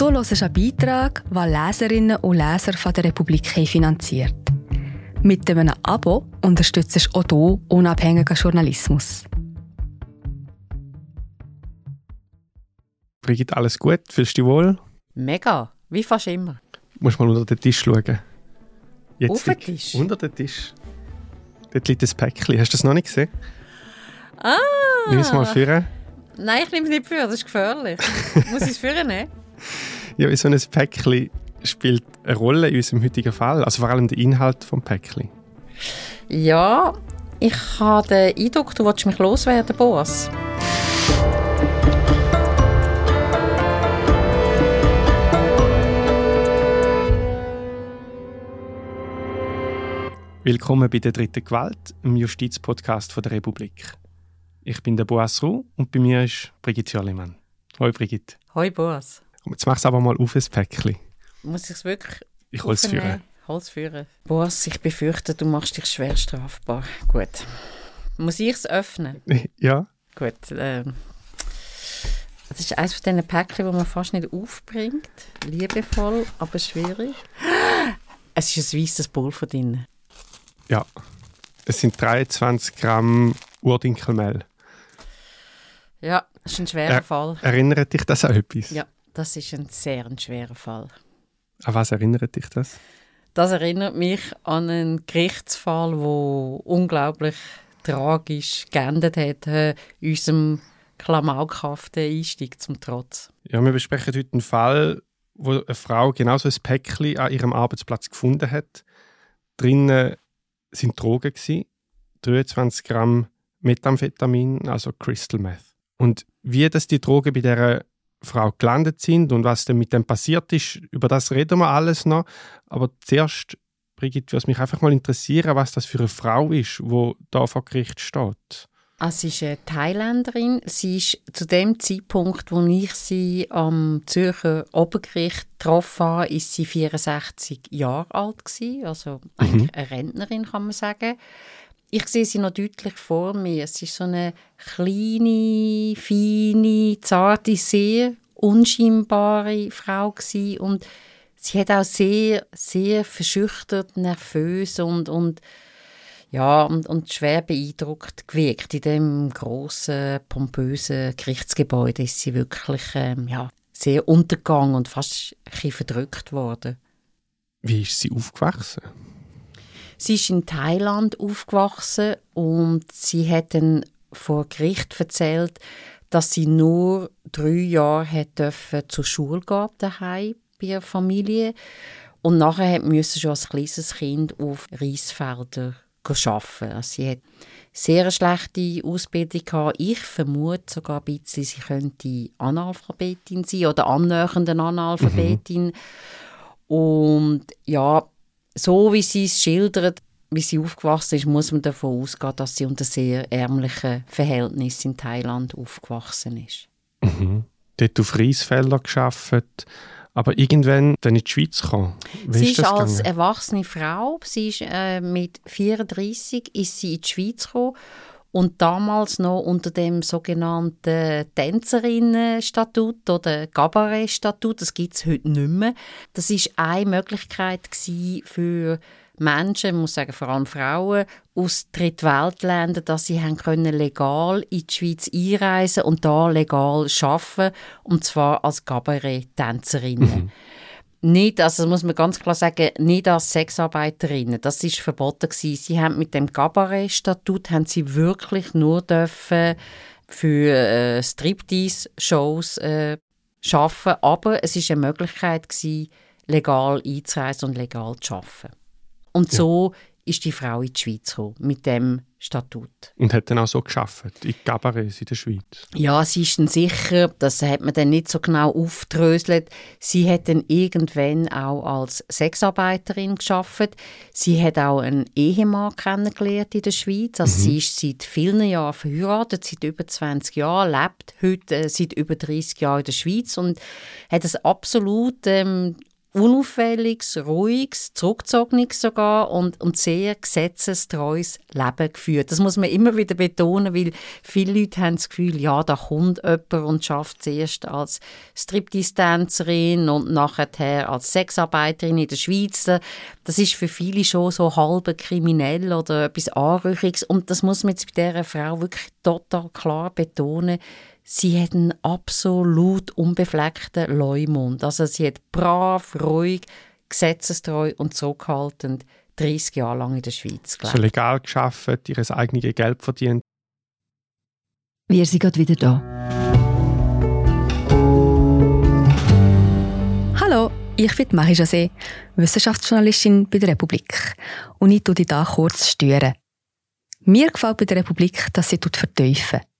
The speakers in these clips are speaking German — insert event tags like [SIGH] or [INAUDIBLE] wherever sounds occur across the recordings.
Du hörst einen Beitrag, den Leserinnen und Leser von der Republik finanziert. Mit einem Abo unterstützt du auch du unabhängigen Journalismus. Brigitte, alles gut? Fühlst du dich wohl? Mega, wie fast immer. Musst mal unter den Tisch schauen. Jetzt Auf den Tisch? Unter den Tisch. Dort liegt ein Päckchen. Hast du das noch nicht gesehen? Ah! Nimm es mal führen. Nein, ich nehme es nicht für, das ist gefährlich. [LAUGHS] Muss ich es für nehmen? Ja, wie so ein Päckchen spielt eine Rolle in unserem heutigen Fall. Also vor allem der Inhalt des Päckchen. Ja, ich habe den Eindruck, du willst mich loswerden, Boas. Willkommen bei der dritten Gewalt, im Justizpodcast von der Republik. Ich bin der Boas Ruh und bei mir ist Brigitte Jollimann. Hoi Brigitte. Hoi, Boas. Und jetzt machst du aber mal auf ein Päckchen. Muss ich es wirklich Ich hole es führen. Hol's führen. Boas, ich befürchte, du machst dich schwer strafbar. Gut. Muss ich es öffnen? [LAUGHS] Ja, Gut. Ähm, das ist eines von diesen Päckchen, die man fast nicht aufbringt. Liebevoll, aber schwierig. [GASPS] Es ist ein weißes Pulver drin. ja. Es sind 23 Gramm Urdinkelmehl. Ja, das ist ein schwerer Ja. Fall. Erinnert dich das an etwas? Ja, das ist ein sehr ein schwerer Fall. An was erinnert dich das? Das erinnert mich an einen Gerichtsfall, wo unglaublich tragisch geendet hat, äh, unserem klamaukhaften Einstieg zum Trotz. Ja, wir besprechen heute einen Fall, wo eine Frau genau so ein Päckchen an ihrem Arbeitsplatz gefunden hat. Drinnen sind Drogen gewesen, 23 Gramm Methamphetamin, also Crystal Meth. Und wie das die Drogen bei dieser Frau gelandet sind und was dann mit dem passiert ist, über das reden wir alles noch. Aber zuerst, Brigitte, würde es mich einfach mal interessieren, was das für eine Frau ist, wo da vor Gericht steht. Ah, Sie ist eine Thailänderin. Sie ist zu dem Zeitpunkt, wo ich sie am Zürcher Obergericht getroffen habe, ist sie 64 Jahre alt gewesen. Also eigentlich eine Rentnerin, kann man sagen. Ich sehe sie noch deutlich vor mir. Sie ist so eine kleine, feine, zarte, sehr unscheinbare Frau gewesen. und sie hat auch sehr, sehr verschüchtert, nervös und, und ja, und, und schwer beeindruckt gewirkt. In dem großen pompösen Gerichtsgebäude ist sie wirklich ähm, ja, sehr untergegangen und fast ein verdrückt worden. Wie ist sie aufgewachsen? Sie ist in Thailand aufgewachsen und sie hat dann vor Gericht erzählt, dass sie nur drei Jahre hat dürfen zur Schule gehen daheim bei ihrer Familie und nachher hat müssen schon als kleines Kind auf Reisfelder arbeiten. Also sie hat sehr schlechte Ausbildung gehabt. Ich vermute sogar ein bisschen, sie könnte Analphabetin sein oder annähernde Analphabetin. Und ja, so wie sie es schildert, wie sie aufgewachsen ist, muss man davon ausgehen, dass sie unter sehr ärmlichen Verhältnissen in Thailand aufgewachsen ist. Mhm. Dort auf Reisfelder gearbeitet, aber irgendwann dann in die Schweiz gekommen. Wie sie ist ist als gegangen? erwachsene Frau, sie ist, äh, mit 34 ist sie in die Schweiz gekommen und damals noch unter dem sogenannten Tänzerinnenstatut oder Gabarettstatut, das gibt es heute nicht mehr. Das ist eine Möglichkeit für Menschen, ich muss sagen vor allem Frauen, aus Drittweltländern, dass sie haben können legal in die Schweiz einreisen und da legal arbeiten und zwar als Gabarett-Tänzerinnen. Nicht, also das muss man ganz klar sagen, nicht als Sexarbeiterinnen. Das ist verboten gewesen. Sie haben mit dem Gabarett-Statut haben sie wirklich nur dürfen für äh, Striptease-Shows äh, arbeiten, aber es ist eine Möglichkeit gewesen, legal einzureisen und legal zu arbeiten. Und so ist die Frau in die Schweiz gekommen, mit dem Statut. Und hat dann auch so geschafft in Cabarets in der Schweiz. Ja, sie ist dann sicher, das hat man dann nicht so genau aufdröselt. Sie hat dann irgendwann auch als Sexarbeiterin geschafft. Sie hat auch einen Ehemann kennengelernt in der Schweiz. Also sie ist seit vielen Jahren verheiratet, seit über 20 Jahren, lebt heute äh, seit über 30 Jahren in der Schweiz und hat ein absolut ähm, unauffälliges, ruhiges, zurückgezogenes sogar und, und sehr gesetzestreues Leben geführt. Das muss man immer wieder betonen, weil viele Leute haben das Gefühl, ja, da kommt jemand und schafft zuerst als Striptease-Tänzerin und nachher als Sexarbeiterin in der Schweiz. Das ist für viele schon so halb kriminell oder etwas Anrüchiges und das muss man jetzt bei dieser Frau wirklich total klar betonen sie hat einen absolut unbefleckten Leumund. Also sie hat brav, ruhig, gesetzestreu und zurückhaltend 30 Jahre lang in der Schweiz gelebt. So legal geschafft, ihr eigenes Geld verdient. Wir sind gerade wieder da. Hallo, ich bin Marie José, Wissenschaftsjournalistin bei der Republik. Und ich tue dich hier kurz stören. Mir gefällt bei der Republik, dass sie vertiefen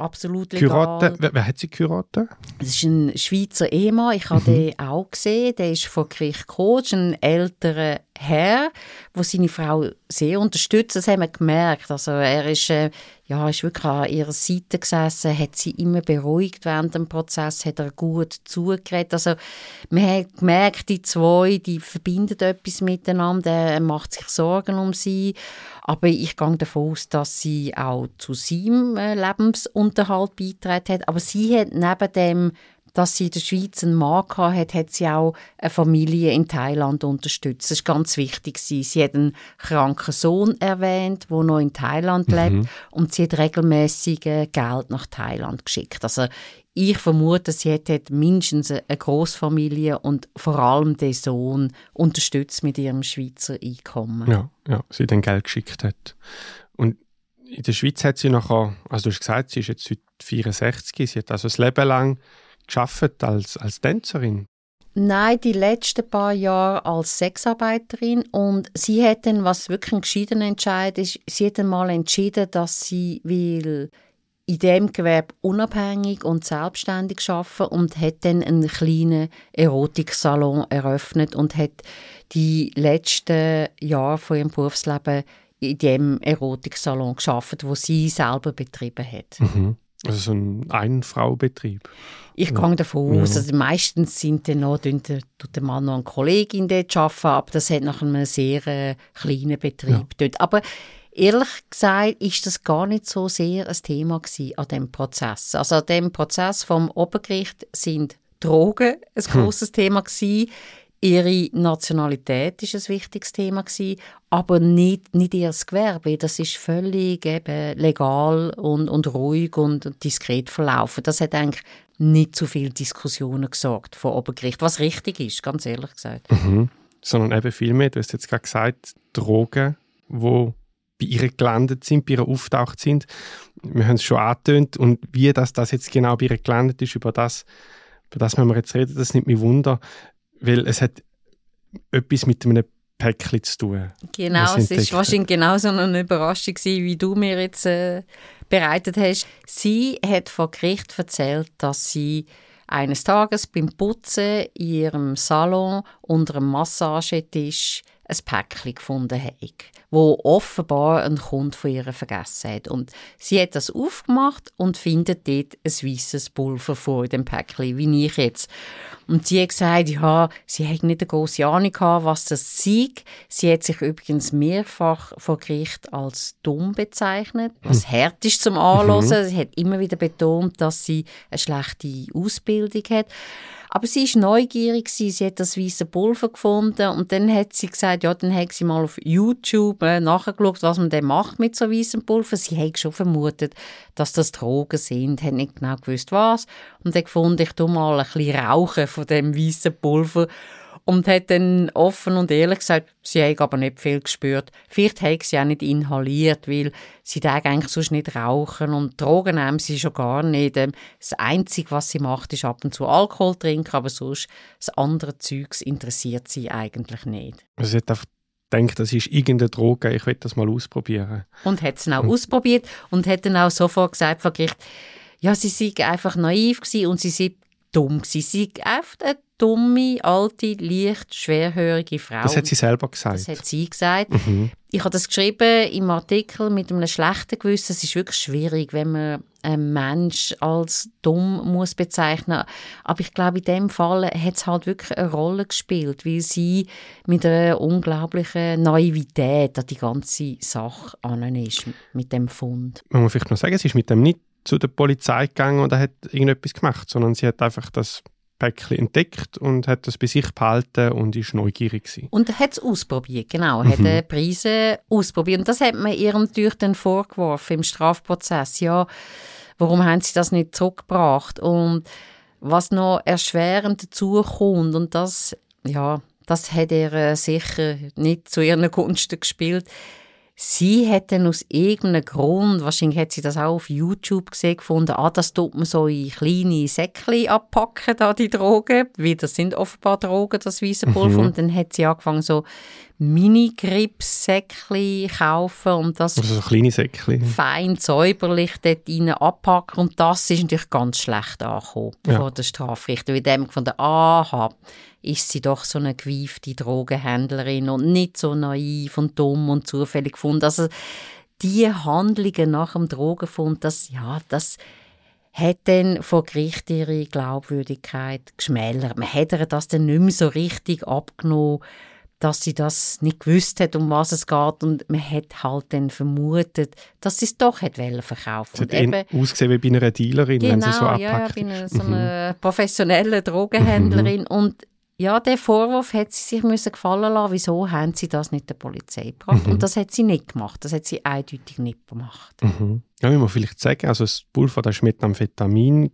Absolut legal. Kurate, wer, wer, hat sie geheiratet? Das ist ein Schweizer Ehemann. Ich habe mhm. den auch gesehen. Der ist vor Gericht gekommen. ein älterer Herr, der seine Frau sehr unterstützt. Das haben wir gemerkt. Also er ist, äh, ja, ist wirklich an ihrer Seite gesessen, hat sie immer beruhigt während dem Prozess, hat er gut zugeredet. Also man hat gemerkt, die zwei, die verbinden etwas miteinander. Er macht sich Sorgen um sie. Aber ich gehe davon aus, dass sie auch zu seinem äh, Lebensunterhalt beitragen hat. Aber sie hat neben dem dass sie in der Schweiz einen Mann hatte, hat sie auch eine Familie in Thailand unterstützt. Das ist ganz wichtig. Sie hat einen kranken Sohn erwähnt, der noch in Thailand mhm. lebt und sie hat regelmäßig äh, Geld nach Thailand geschickt. Also ich vermute, sie hat mindestens eine Großfamilie und vor allem den Sohn unterstützt mit ihrem Schweizer Einkommen. Ja, ja, sie dann Geld geschickt hat. Und in der Schweiz hat sie nachher, also du hast gesagt, sie ist jetzt heute 64, sie hat also das Leben lang geschafft als, als Tänzerin? Nein, die letzten paar Jahre als Sexarbeiterin und sie hat dann, was wirklich ein gescheidener Entscheid ist, sie hat dann mal entschieden, dass sie will in dem Gewerbe unabhängig und selbstständig arbeiten und hat dann einen kleinen Erotiksalon eröffnet und hat die letzten Jahre von ihrem Berufsleben in dem Erotiksalon geschafft, wo sie selber betrieben hat. Mhm. Also so ein Ein-Frau-Betrieb. Ich gehe davon aus, also meistens sind dann noch, tut der Mann noch eine Kollegin dort arbeiten, aber das hat nach einem sehr äh, kleinen Betrieb ja. dort. Aber ehrlich gesagt ist das gar nicht so sehr ein Thema gewesen an dem Prozess. Also an dem Prozess vom Obergericht sind Drogen ein hm. großes Thema gewesen. Ihre Nationalität ist ein wichtiges Thema gewesen, aber nicht, nicht ihr Gewerbe. Das ist völlig eben legal und, und ruhig und diskret verlaufen. Das hat eigentlich nicht zu viel Diskussionen gesorgt vor Obergericht, was richtig ist, ganz ehrlich gesagt. Mhm. Sondern eben viel mehr, du hast jetzt gerade gesagt, Drogen, wo bei ihr gelandet sind, bei ihr auftaucht sind. Wir haben es schon angetönt und wie das, das jetzt genau bei ihr gelandet ist, über das, über das müssen wir jetzt reden, das nimmt mich Wunder weil es hat etwas mit einem Päckchen zu tun. Genau, es war wahrscheinlich genauso eine Überraschung gewesen, wie du mir jetzt äh, bereitet hast. Sie hat vor Gericht erzählt, dass sie eines Tages beim Putzen in ihrem Salon unter einem Massagetisch ein Päckchen gefunden hat, wo offenbar ein Kunde von ihr vergessen hat. Und sie hat das aufgemacht und findet dort ein weißes Pulver vor dem Päckchen, wie ich jetzt. Und sie hat gesagt, ja, sie hat nicht eine grosse Ahnung gehabt, was das sei. Sie hat sich übrigens mehrfach vor Gericht als dumm bezeichnet, was hm. hart ist zum Anhören. Mhm. Sie hat immer wieder betont, dass sie eine schlechte Ausbildung hat. Aber sie ist neugierig sie hat das weiße Pulver gefunden und dann hat sie gesagt, ja, dann hat sie mal auf YouTube äh, nachgeschaut, was man denn macht mit so weißem Pulver. Sie hat schon vermutet, dass das Drogen sind, hat nicht genau gewusst was und dann gefunden, ich tu mal ein bisschen rauchen von dem weißen Pulver und hat dann offen und ehrlich gesagt, sie hat aber nicht viel gespürt. Vielleicht hat sie auch nicht inhaliert, weil sie darf eigentlich sonst nicht rauchen und Drogen nehmen sie schon gar nicht. Ähm, das Einzige, was sie macht, ist ab und zu Alkohol trinken, aber sonst das andere Zeugs interessiert sie eigentlich nicht. Also sie hat einfach gedacht, das ist irgendeine Droge, ich will das mal ausprobieren. Und hat es auch ausprobiert und hat dann auch sofort gesagt vor Gericht, ja, sie sei einfach naiv gewesen und sie sei dumm gewesen. Sie sei einfach eine dumme, alte, leicht schwerhörige Frau. Das hat sie selber gesagt. Das hat sie gesagt. Mhm. Ich habe das geschrieben im Artikel mit einem schlechten Gewissen. Es ist wirklich schwierig, wenn man einen Mensch als dumm muss bezeichnen. Aber ich glaube, in dem Fall hat es halt wirklich eine Rolle gespielt, weil sie mit einer unglaublichen Naivität an die ganze Sache an ist mit dem Fund. Man muss vielleicht noch sagen, sie ist mit dem nicht zu der Polizei gegangen und hat irgendetwas gemacht, sondern sie hat einfach das Päckchen entdeckt und hat das bei sich behalten und ist neugierig gewesen. Und hat es ausprobiert, genau, mhm. hat die Preise ausprobiert. Und das hat man ihr natürlich dann vorgeworfen im Strafprozess. Ja, warum haben sie das nicht zurückgebracht? Und was noch erschwerend dazu kommt, und das, ja, das hat er äh, sicher nicht zu ihren Gunsten gespielt, Sie dann aus irgendeinem Grund, wahrscheinlich hat sie das auch auf YouTube gesehen, gefunden, ah, das tut man so in kleine Säckchen abpacken, da die Drogen, weil das sind offenbar Drogen, das weiße Pulver. Mhm. Und dann hat sie angefangen, so Mini-Grips-Säckchen kaufen und das also so kleine Säckchen. fein säuberlich dort rein abpacken. Und das ist natürlich ganz schlecht angekommen ja. vor der Strafrichter, weil dem gefunden, aha, ist sie doch so eine gewiefte Drogenhändlerin und nicht so naiv und dumm und zufällig gefunden. Also die Handlungen nach dem Drogenfund, das, ja, das hat dann vor Gericht ihre Glaubwürdigkeit geschmälert. Man hat ihr das dann nicht mehr so richtig abgenommen, dass sie das nicht gewusst hat, um was es geht und man hat halt dann vermutet, dass sie es doch hat verkaufen. Sie hat eben, ausgesehen wie bei einer Dealerin, genau, wenn sie so abpackt. ja, bei einer, so einer mhm. professionellen Drogenhändlerin mhm. und ja, der Vorwurf hat sie sich müssen gefallen lassen. Wieso haben sie das nicht der Polizei gebracht? Mhm. Und das hat sie nicht gemacht. Das hat sie eindeutig nicht gemacht. Mhm. Ja, wie man vielleicht sagen, also das Pulver das war Methamphetamin,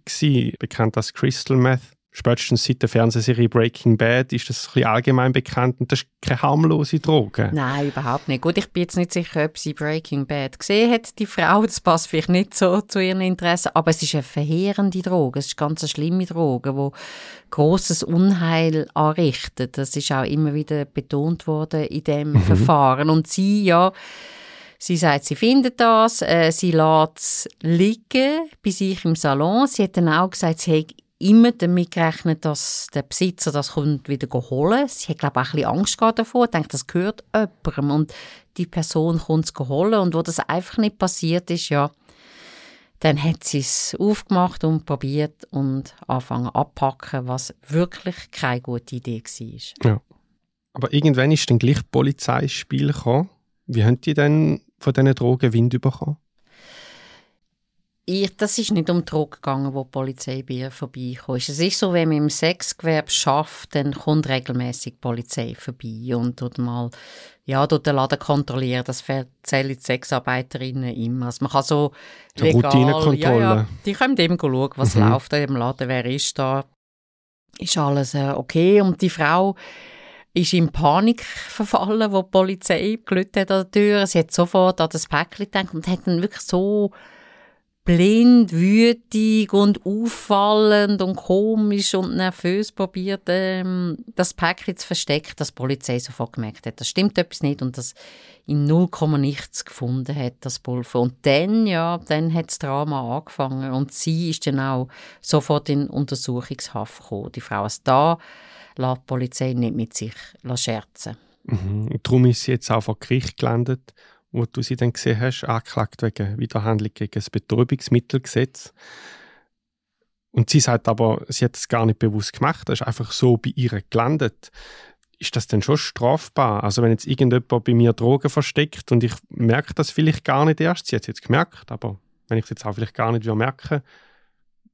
bekannt als Crystal Meth spätestens seit der Fernsehserie Breaking Bad ist das ein bisschen allgemein bekannt und das ist keine harmlose Droge. Nein, überhaupt nicht. Gut, ich bin jetzt nicht sicher, ob sie Breaking Bad gesehen hat, die Frau. Das passt vielleicht nicht so zu ihren Interessen, aber es ist eine verheerende Droge. Es ist ganz eine schlimme Droge, die großes Unheil anrichtet. Das ist auch immer wieder betont worden in dem mhm. Verfahren. Und sie, ja, Sie sagt, sie findet das, äh, sie lässt es liegen bei sich im Salon. Sie hat dann auch gesagt, sie hat immer damit gerechnet, dass der Besitzer das kommt wieder holen. Sie hat glaube ich, auch ein bisschen Angst davor, denkt, das gehört jemandem und die Person kommt es holen und wo das einfach nicht passiert ist, ja, dann hat sie es aufgemacht und probiert und anfangen abpacken, was wirklich keine gute Idee war. Ja. Aber irgendwann ist dann gleich Polizei ins Spiel gekommen. Wie haben die denn von diesen Drogen Wind bekommen? Ich, das ist nicht um Drogen gegangen, wo die Polizei bei ihr vorbeikommt. Es ist so, wenn man im Sexgewerbe schafft, dann kommt regelmäßig die Polizei vorbei und tut mal ja, dort den Laden kontrollieren. Das erzählen die Sexarbeiterinnen immer. Also man kann so legal, ja, ja, die können eben schauen, was mhm. läuft in dem Laden, wer ist da. Ist alles äh, okay? Und die Frau ist in Panik verfallen, wo die Polizei gelütet hat an der Tür. Sie hat sofort an das Päckchen gedacht und hat dann wirklich so blind, wütig und auffallend und komisch und nervös probiert, ähm, das Päckchen zu verstecken, dass die Polizei sofort gemerkt hat, das stimmt etwas nicht und das in 0, nichts gefunden hat, das Pulver. Und dann, ja, dann hat das Drama angefangen und sie ist dann auch sofort in Untersuchungshaft gekommen. Die Frau ist da, lässt die Polizei nicht mit sich scherzen. Mhm. Darum ist sie jetzt auch vor Gericht gelandet wo du sie dann gesehen hast, angeklagt wegen Widerhandlung gegen das Betäubungsmittelgesetz. Und sie sagt aber, sie hat es gar nicht bewusst gemacht, das ist einfach so bei ihr gelandet. Ist das denn schon strafbar? Also wenn jetzt irgendjemand bei mir Drogen versteckt und ich merke das vielleicht gar nicht erst, sie hat es jetzt gemerkt, aber wenn ich es jetzt auch vielleicht gar nicht merke,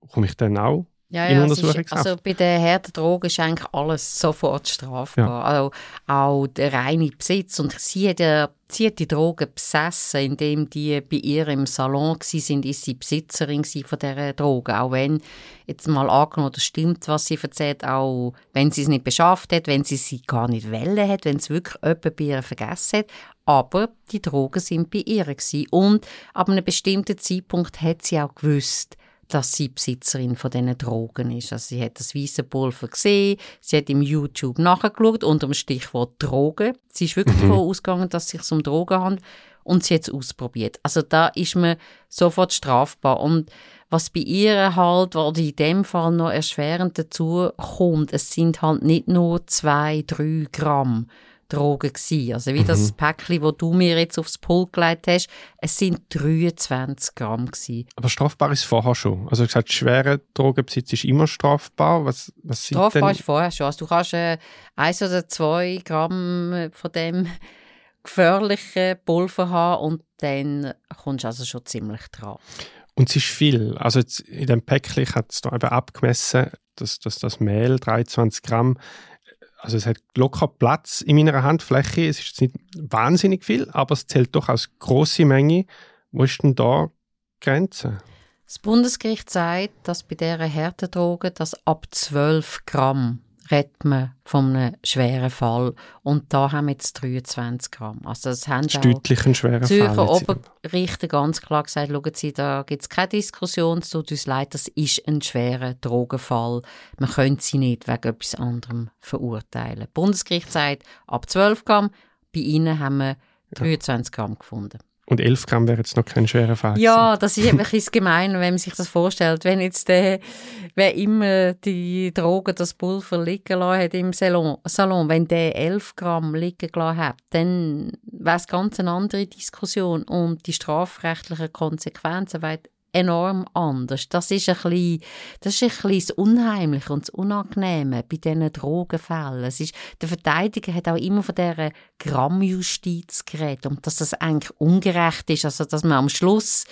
komme ich dann auch Ja, ja, ist, also bei den harten Drogen ist eigentlich alles sofort strafbar. Ja. Also auch der reine Besitz. Und sie hat, ja, sie hat die Drogen besessen, indem die bei ihr im Salon waren, ist sie Besitzerin von dieser Drogen. Auch wenn, jetzt mal angenommen, das stimmt, was sie erzählt, auch wenn sie es nicht beschafft hat, wenn sie sie gar nicht wollen hat, wenn es wirklich jemand bei ihr vergessen hat. Aber die Drogen sind bei ihr gewesen. Und ab einem bestimmten Zeitpunkt hat sie auch gewusst, dass sie Besitzerin von diesen Drogen ist. Also sie hat das weiße Pulver gesehen, sie hat im YouTube nachgeschaut unter dem Stichwort Drogen. Sie ist wirklich davon ausgegangen, dass es sich um Drogen handelt und sie hat es ausprobiert. Also da ist man sofort strafbar. Und was bei ihr halt, oder in dem Fall noch erschwerend dazu kommt, es sind halt nicht nur zwei, drei Gramm Drogen gewesen. Also wie das Päckchen, wo du mir jetzt aufs Pult gelegt hast, es sind 23 Gramm gewesen. Aber strafbar ist vorher schon. Also gesagt, schwerer Drogenbesitz ist immer strafbar. Was, was Strafbar ist vorher schon. Also du kannst äh, eins oder zwei Gramm äh, von dem gefährlichen Pulver haben und dann kommst du also schon ziemlich dran. Und es ist viel. Also in dem Päckchen, habe es da eben abgemessen, dass, dass das Mehl 23 Gramm, also es hat locker Platz in meiner Handfläche. Es ist nicht wahnsinnig viel, aber es zählt doch als große Menge. Wo ist denn da die Grenze? Das Bundesgericht sagt, dass bei dieser Härtedroge, dass ab 12 Gramm redet man von einem schweren Fall. Und da haben wir jetzt 23 Gramm. Also das haben Das ist deutlich ein schwerer Zürcher Fall. Oberrichter ganz klar gesagt, schauen Sie, da gibt es keine Diskussion, es tut uns leid, das ist ein schwerer Drogenfall. Man könnte sie nicht wegen etwas anderem verurteilen. Das Bundesgericht sagt, ab 12 Gramm, bei Ihnen haben wir 23 Gramm gefunden. Und 11 Gramm wäre jetzt noch kein schwerer Fall. Ja, das ist eben ein bisschen gemein, wenn man sich das vorstellt. Wenn jetzt der, wer immer die Drogen, das Pulver liegen lassen hat im Salon, Salon wenn der 11 Gramm liegen gelassen hat, dann wäre es ganz eine andere Diskussion und die strafrechtlichen Konsequenzen wären enorm anders. Das ist ein bisschen, das ist ein das Unheimliche und das Unangenehme bei diesen Drogenfällen. Es ist, der Verteidiger hat auch immer von dieser Grammjustiz geredet und dass das eigentlich ungerecht ist, also dass man am Schluss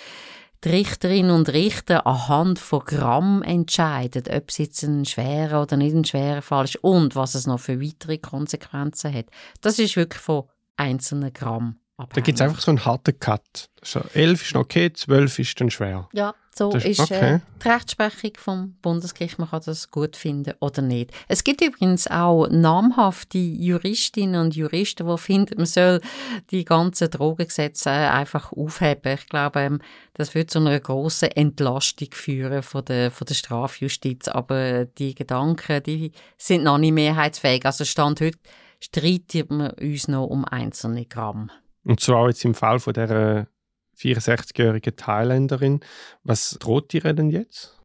die Richterinnen und Richter anhand von Gramm entscheiden, ob es jetzt ein schwerer oder nicht ein schwerer Fall ist und was es noch für weitere Konsequenzen hat. Das ist wirklich von einzelnen Gramm abhängig. Da gibt es einfach so einen harten Cut. So, 11 ist noch okay, 12 ist dann schwer. Ja, so Das ist ist- okay. äh, die Rechtsprechung vom Bundesgericht. Man kann das gut finden oder nicht. Es gibt übrigens auch namhafte Juristinnen und Juristen, die finden, man soll die ganzen Drogengesetze äh, einfach aufheben. Ich glaube, ähm, das wird zu einer grossen Entlastung führen von der, von der Strafjustiz. Aber die Gedanken, die sind noch nicht mehrheitsfähig. Also Stand heute streiten wir uns noch um einzelne Gramm. Und zwar jetzt im Fall von der 64-jährigen Thailänderin. Was droht ihr denn jetzt?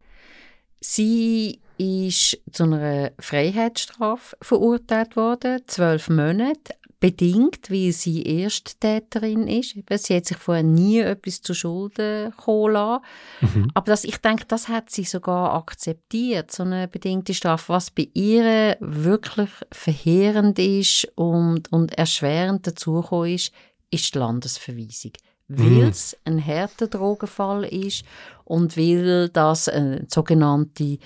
Sie ist zu einer Freiheitsstrafe verurteilt worden, zwölf Monate, bedingt, weil sie Ersttäterin ist. Sie hat sich vorher nie etwas zu Schulden kommen lassen. Mhm. Aber das, ich denke, das hat sie sogar akzeptiert, so eine bedingte Strafe. Was bei ihr wirklich verheerend ist und, und erschwerend dazugekommen ist, ist die Landesverweisung. Mhm. Weil es ein härter Drogenfall ist und weil das eine sogenannte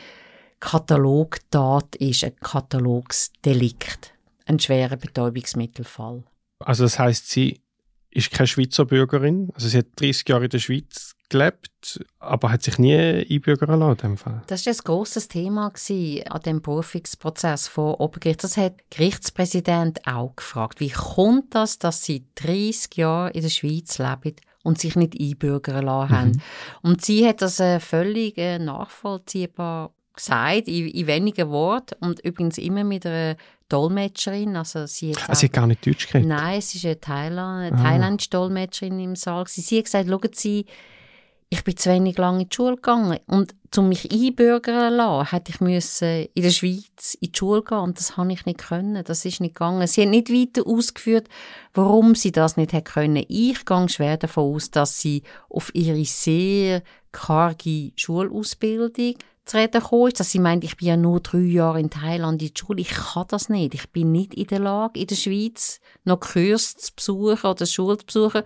Katalogtat ist, ein Katalogsdelikt, ein schwerer Betäubungsmittelfall. Also das heißt, sie ist keine Schweizer Bürgerin. Also sie hat 30 Jahre in der Schweiz gelebt, aber hat sich nie einbürgern lassen in dem Fall. Das war ein grosses Thema gewesen an dem Berufungsprozess vor Obergericht. Das hat der Gerichtspräsident auch gefragt. Wie kommt das, dass sie 30 Jahre in der Schweiz leben und sich nicht einbürgern lassen haben? Und sie hat das äh, völlig äh, nachvollziehbar gesagt, in, in wenigen Worten und übrigens immer mit einer Dolmetscherin. Also sie hat Also sie hat gar nicht Deutsch geredet. Nein, es ist eine, Thailand, Ah. thailändische Dolmetscherin im Saal. Sie hat gesagt, schauen Sie, ich bin zu wenig lange in die Schule gegangen und um mich einbürgern zu lassen, hätte ich müssen in der Schweiz in die Schule gehen und das habe ich nicht können. Das ist nicht gegangen. Sie hat nicht weiter ausgeführt, warum sie das nicht hätte können. Ich gehe schwer davon aus, dass sie auf ihre sehr karge Schulausbildung zu reden gekommen ist, dass sie meint, ich bin ja nur drei Jahre in Thailand in der Schule, ich kann das nicht. Ich bin nicht in der Lage, in der Schweiz noch Kurs zu besuchen oder Schule zu besuchen.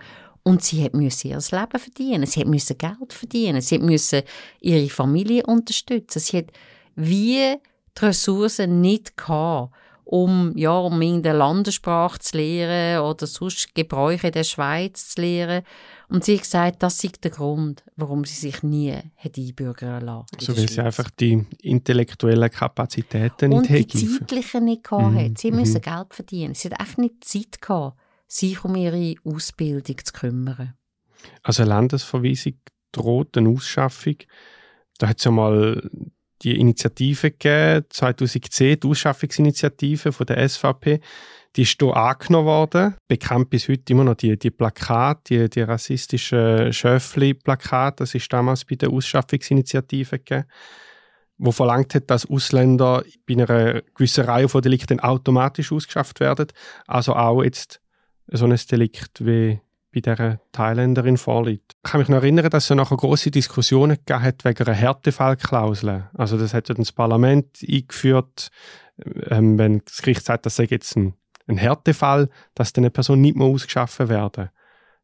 Und sie hat müssen ihr Leben verdienen. Sie hat müssen Geld verdienen. Sie hat müssen ihre Familie unterstützen. Sie hat wie die Ressourcen nicht gehabt, um, ja, um in der Landessprache zu lehren oder sonst Gebräuche der Schweiz zu lehren. Und sie hat gesagt, das ist der Grund, warum sie sich nie hat einbürgern lassen. So weil sie einfach die intellektuellen Kapazitäten nicht Und die zeitlichen nicht gehabt mhm. hat. Sie mhm. müssen Geld verdienen. Sie hat einfach nicht Zeit gehabt, sich um ihre Ausbildung zu kümmern. Also eine Landesverweisung droht eine Ausschaffung. Da hat es ja mal die Initiative gegeben, 2010, die Ausschaffungsinitiative von der SVP. Die ist hier angenommen worden. Bekannt bis heute immer noch die, die Plakate, die, die rassistischen Schöffli-Plakate. Das ist damals bei der Ausschaffungsinitiative gegeben, wo verlangt hat, dass Ausländer bei einer gewissen Reihe von Delikten automatisch ausgeschafft werden. Also auch jetzt so ein Delikt wie bei dieser Thailänderin vorliegt. Ich kann mich noch erinnern, dass es nachher große Diskussionen gegeben hat wegen einer Härtefallklausel. Also das hat ja das Parlament eingeführt, ähm, wenn das Gericht sagt, das sei jetzt ein, ein Härtefall, dass dann eine Person nicht mehr ausgeschaffen werden.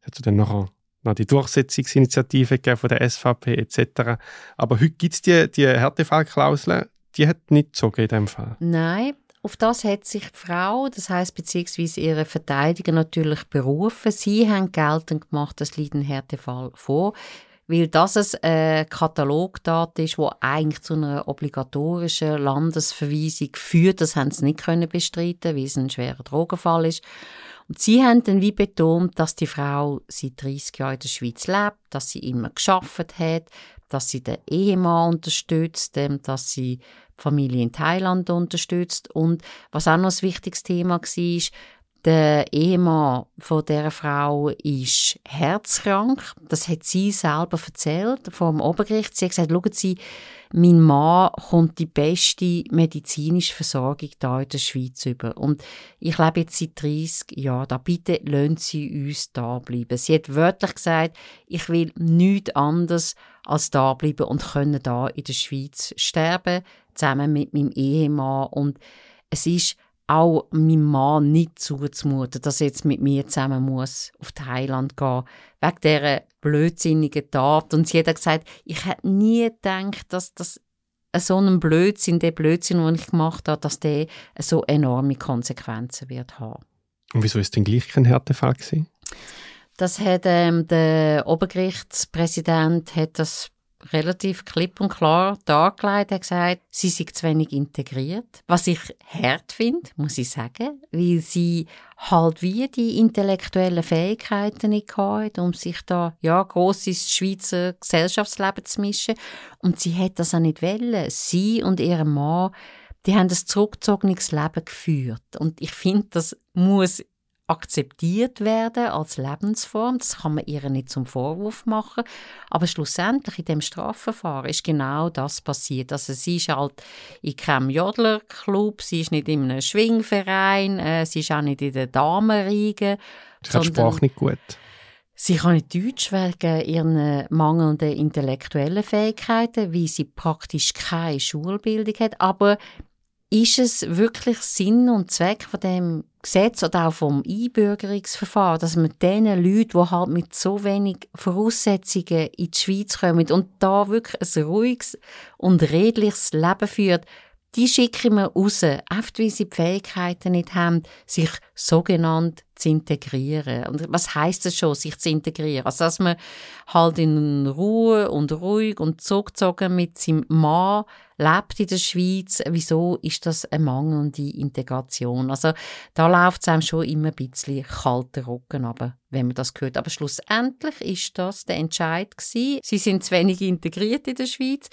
Das hat dann nachher noch die Durchsetzungsinitiative von der SVP etc. Aber heute gibt es die, die Härtefallklausel, die hat nicht gezogen in dem Fall. Nein, auf das hat sich die Frau, das heißt beziehungsweise ihre Verteidiger natürlich berufen. Sie haben geltend gemacht, das liegt ein Härtefall vor, weil das ein Katalogdat ist, wo eigentlich zu einer obligatorischen Landesverweisung führt. Das haben sie nicht können bestreiten, weil es ein schwerer Drogenfall ist. Und sie haben dann wie betont, dass die Frau seit 30 Jahren in der Schweiz lebt, dass sie immer geschafft hat, dass sie den Ehemann unterstützt, dass sie Familie in Thailand unterstützt. Und was auch noch ein wichtiges Thema war, der Ehemann von der Frau ist herzkrank. Das hat sie selber erzählt vor dem Obergericht. Sie hat gesagt, schauen Sie, mein Mann kommt die beste medizinische Versorgung da in der Schweiz über. Und ich lebe jetzt seit 30 Jahren da. Bitte lassen Sie uns da bleiben. Sie hat wörtlich gesagt, ich will nichts anderes als da bleiben und können da in der Schweiz sterben zusammen mit meinem Ehemann. Und es ist auch meinem Mann nicht zuzumuten, dass er jetzt mit mir zusammen muss auf Thailand gehen wegen dieser blödsinnigen Tat. Und sie hat gesagt, ich hätte nie gedacht, dass das so ein Blödsinn, der Blödsinn, den ich gemacht habe, dass der so enorme Konsequenzen wird haben. Und wieso ist denn gleich kein Härtefall gewesen? Das hat ähm, der Obergerichtspräsident hat das relativ klipp und klar dargelegt. Er hat gesagt, sie sind zu wenig integriert. Was ich hart finde, muss ich sagen, weil sie halt wie die intellektuellen Fähigkeiten nicht hatten, um sich da ja gross Schweizer Gesellschaftsleben zu mischen. Und sie hat das auch nicht wollen. Sie und ihr Mann die haben ein zurückgezogenes Leben geführt. Und ich finde, das muss akzeptiert werden als Lebensform. Das kann man ihr nicht zum Vorwurf machen. Aber schlussendlich in dem Strafverfahren ist genau das passiert. Also sie ist halt in keinem Jodlerclub, sie ist nicht in einem Schwingverein, äh, sie ist auch nicht in der Damenriege. Sie kann Sprache nicht gut. Sie kann nicht Deutsch wegen ihren mangelnden intellektuellen Fähigkeiten, wie sie praktisch keine Schulbildung hat. Aber ist es wirklich Sinn und Zweck von dem Gesetz oder auch vom Einbürgerungsverfahren, dass man den Leuten, die halt mit so wenig Voraussetzungen in die Schweiz kommen und da wirklich ein ruhiges und redliches Leben führt, die schicken wir raus, oft weil sie die Fähigkeiten nicht haben, sich sogenannt zu integrieren. Und was heißt das schon, sich zu integrieren? Also, dass man halt in Ruhe und ruhig und zurückgezogen mit seinem Mann lebt in der Schweiz. Wieso ist das eine mangelnde Integration? Also, da läuft es einem schon immer ein bisschen kalter Rücken aber wenn man das hört. Aber schlussendlich ist das der Entscheid gewesen. Sie sind zu wenig integriert in der Schweiz.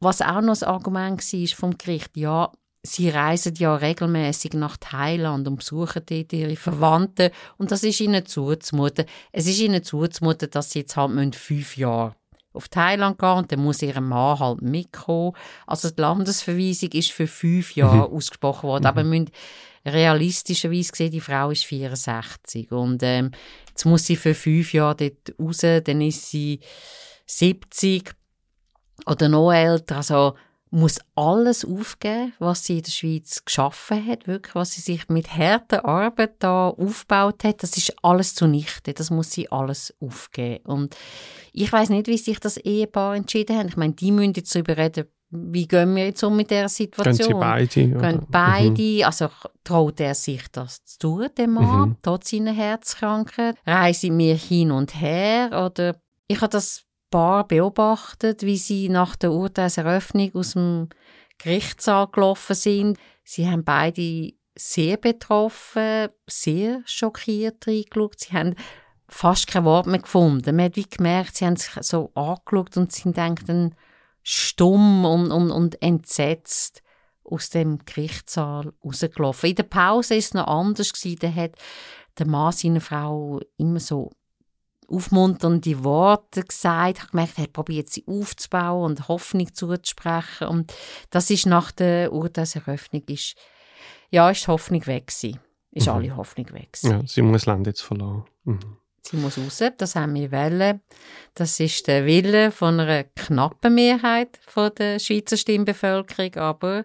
Was auch noch ein Argument war vom Gericht, ja, sie reisen ja regelmäßig nach Thailand und besuchen dort ihre Verwandten und das ist ihnen zuzumuten. Es ist ihnen zuzumuten, dass sie jetzt halt fünf Jahre auf Thailand gehen und dann muss ihr Mann halt mitkommen. Also die Landesverweisung ist für fünf Jahre mhm. ausgesprochen worden, aber mhm. realistischerweise gesehen, die Frau ist 64 und ähm, jetzt muss sie für fünf Jahre dort raus, dann ist sie 70 oder noch älter, also muss alles aufgeben, was sie in der Schweiz geschaffen hat, wirklich, was sie sich mit harter Arbeit da aufgebaut hat, das ist alles zunichte, das muss sie alles aufgeben. Und ich weiß nicht, wie sich das Ehepaar entschieden hat. Ich meine, die müssen jetzt darüber reden, wie gehen wir jetzt um mit dieser Situation? Gehen sie beide? Gehen beide, mhm. also traut er sich das zu tun, dem Mann, mhm. trotz seiner Herzkrankheit? Reisen wir hin und her? Oder ich habe das Paar beobachtet, wie sie nach der Urteilseröffnung aus dem Gerichtssaal gelaufen sind. Sie haben beide sehr betroffen, sehr schockiert reingeschaut. Sie haben fast kein Wort mehr gefunden. Man hat wie gemerkt, sie haben sich so angeschaut und sind dann stumm und, und, und entsetzt aus dem Gerichtssaal rausgelaufen. In der Pause war es noch anders. Da hat der Mann seiner Frau immer so aufmunternde Worte gesagt. Ich habe gemerkt, er probiert sie aufzubauen und Hoffnung zuzusprechen. Und das ist nach der Urteilseröffnung ist, ja, ist die Hoffnung weg gewesen. Ist mhm. alle Hoffnung weg gewesen. Ja, sie muss das Land jetzt verlassen. Mhm. Sie muss raus, das haben wir wollen. Das ist der Wille von einer knappen Mehrheit von der Schweizer Stimmbevölkerung, aber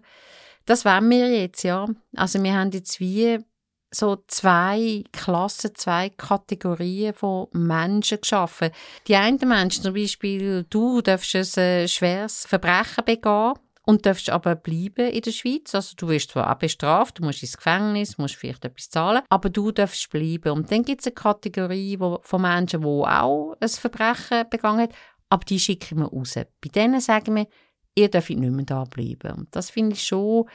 das wollen wir jetzt, ja. Also wir haben jetzt wie so zwei Klassen, zwei Kategorien von Menschen geschaffen. Die einen Menschen, zum Beispiel du, darfst ein äh, schweres Verbrechen begehen und darfst aber bleiben in der Schweiz. Also du wirst zwar auch bestraft, du musst ins Gefängnis, musst vielleicht etwas zahlen, aber du darfst bleiben. Und dann gibt es eine Kategorie von Menschen, die auch ein Verbrechen begangen haben, aber die schicken wir raus. Bei denen sagen wir, ihr dürft nicht mehr da bleiben. Und das finde ich schon,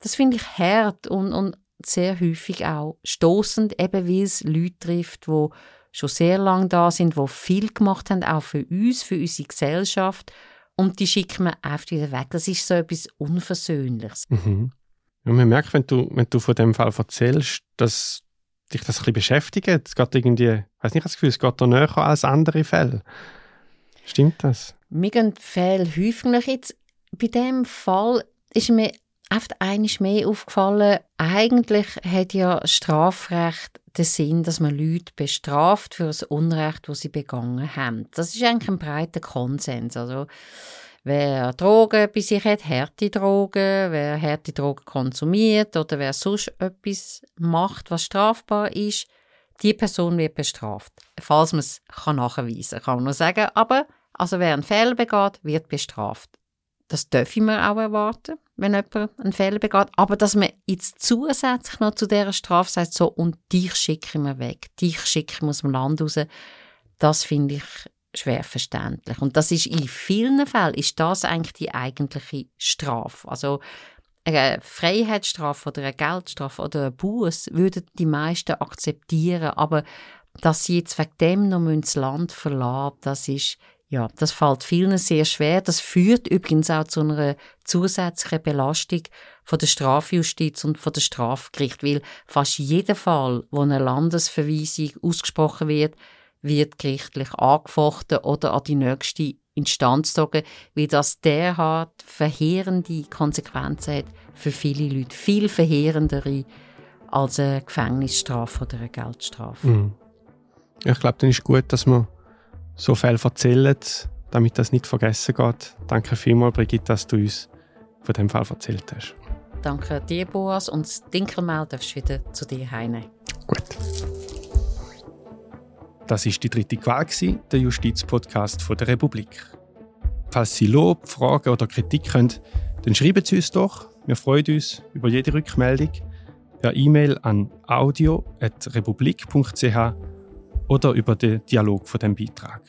das finde ich hart und, und sehr häufig auch stoßend, eben weil es Leute trifft, die schon sehr lange da sind, die viel gemacht haben, auch für uns, für unsere Gesellschaft. Und die schicken wir einfach wieder weg. Das ist so etwas Unversöhnliches. Mhm. Ja, man merkt, wenn du, wenn du von dem Fall erzählst, dass dich das ein bisschen beschäftigt. Es geht irgendwie, ich weiß nicht, das Gefühl, es geht da näher als andere Fälle. Stimmt das? Mir gehen Fälle häufig jetzt. Bei dem Fall ist mir oft einiges mehr aufgefallen. Eigentlich hat ja Strafrecht den Sinn, dass man Leute bestraft für das Unrecht, das sie begangen haben. Das ist eigentlich ein breiter Konsens. Also, wer Drogen bei sich hat, harte Drogen, wer harte Drogen konsumiert oder wer sonst etwas macht, was strafbar ist, die Person wird bestraft. Falls man es nachweisen kann, kann man nur sagen. Aber also wer einen Fehler begeht, wird bestraft. Das dürfen wir auch erwarten, wenn jemand einen Fehler begeht. Aber dass man jetzt zusätzlich noch zu dieser Strafe sagt, so, und dich schicken wir weg, dich schicken wir aus dem Land raus, das finde ich schwer verständlich. Und das ist in vielen Fällen, ist das eigentlich die eigentliche Strafe. Also, eine Freiheitsstrafe oder eine Geldstrafe oder eine Buß würden die meisten akzeptieren, aber dass sie jetzt wegen dem noch das Land verlassen das ist ja, das fällt vielen sehr schwer. Das führt übrigens auch zu einer zusätzlichen Belastung von der Strafjustiz und von der Strafgericht, weil fast jeder Fall, wo eine Landesverweisung ausgesprochen wird, wird gerichtlich angefochten oder an die nächste Instanz gezogen, weil das derart verheerende Konsequenzen hat für viele Leute. Viel verheerendere als eine Gefängnisstrafe oder eine Geldstrafe. Mhm. Ich glaube, dann ist gut, dass man so viel erzählt, damit das nicht vergessen geht. Danke vielmals, Brigitte, dass du uns von dem Fall erzählt hast. Danke dir, Boas, und das Dinkelmehl darfst du wieder zu dir heimnehmen. Gut. Das ist die dritte Qual, der Justizpodcast der Republik. Falls Sie Lob, Fragen oder Kritik haben, dann schreiben Sie uns doch. Wir freuen uns über jede Rückmeldung per E-Mail an audio.republik.ch oder über den Dialog von dem Beitrag.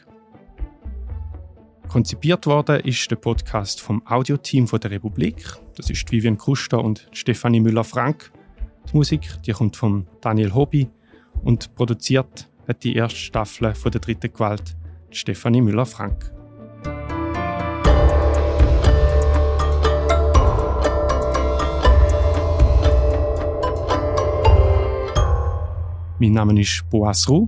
Konzipiert worden ist der Podcast vom Audioteam der Republik. Das ist Vivian Kuster und Stefanie Müller-Frank. Die Musik die kommt von Daniel Hobby und produziert hat die erste Staffel von der dritten Gewalt Stefanie Müller-Frank. Mein Name ist Boas Ruh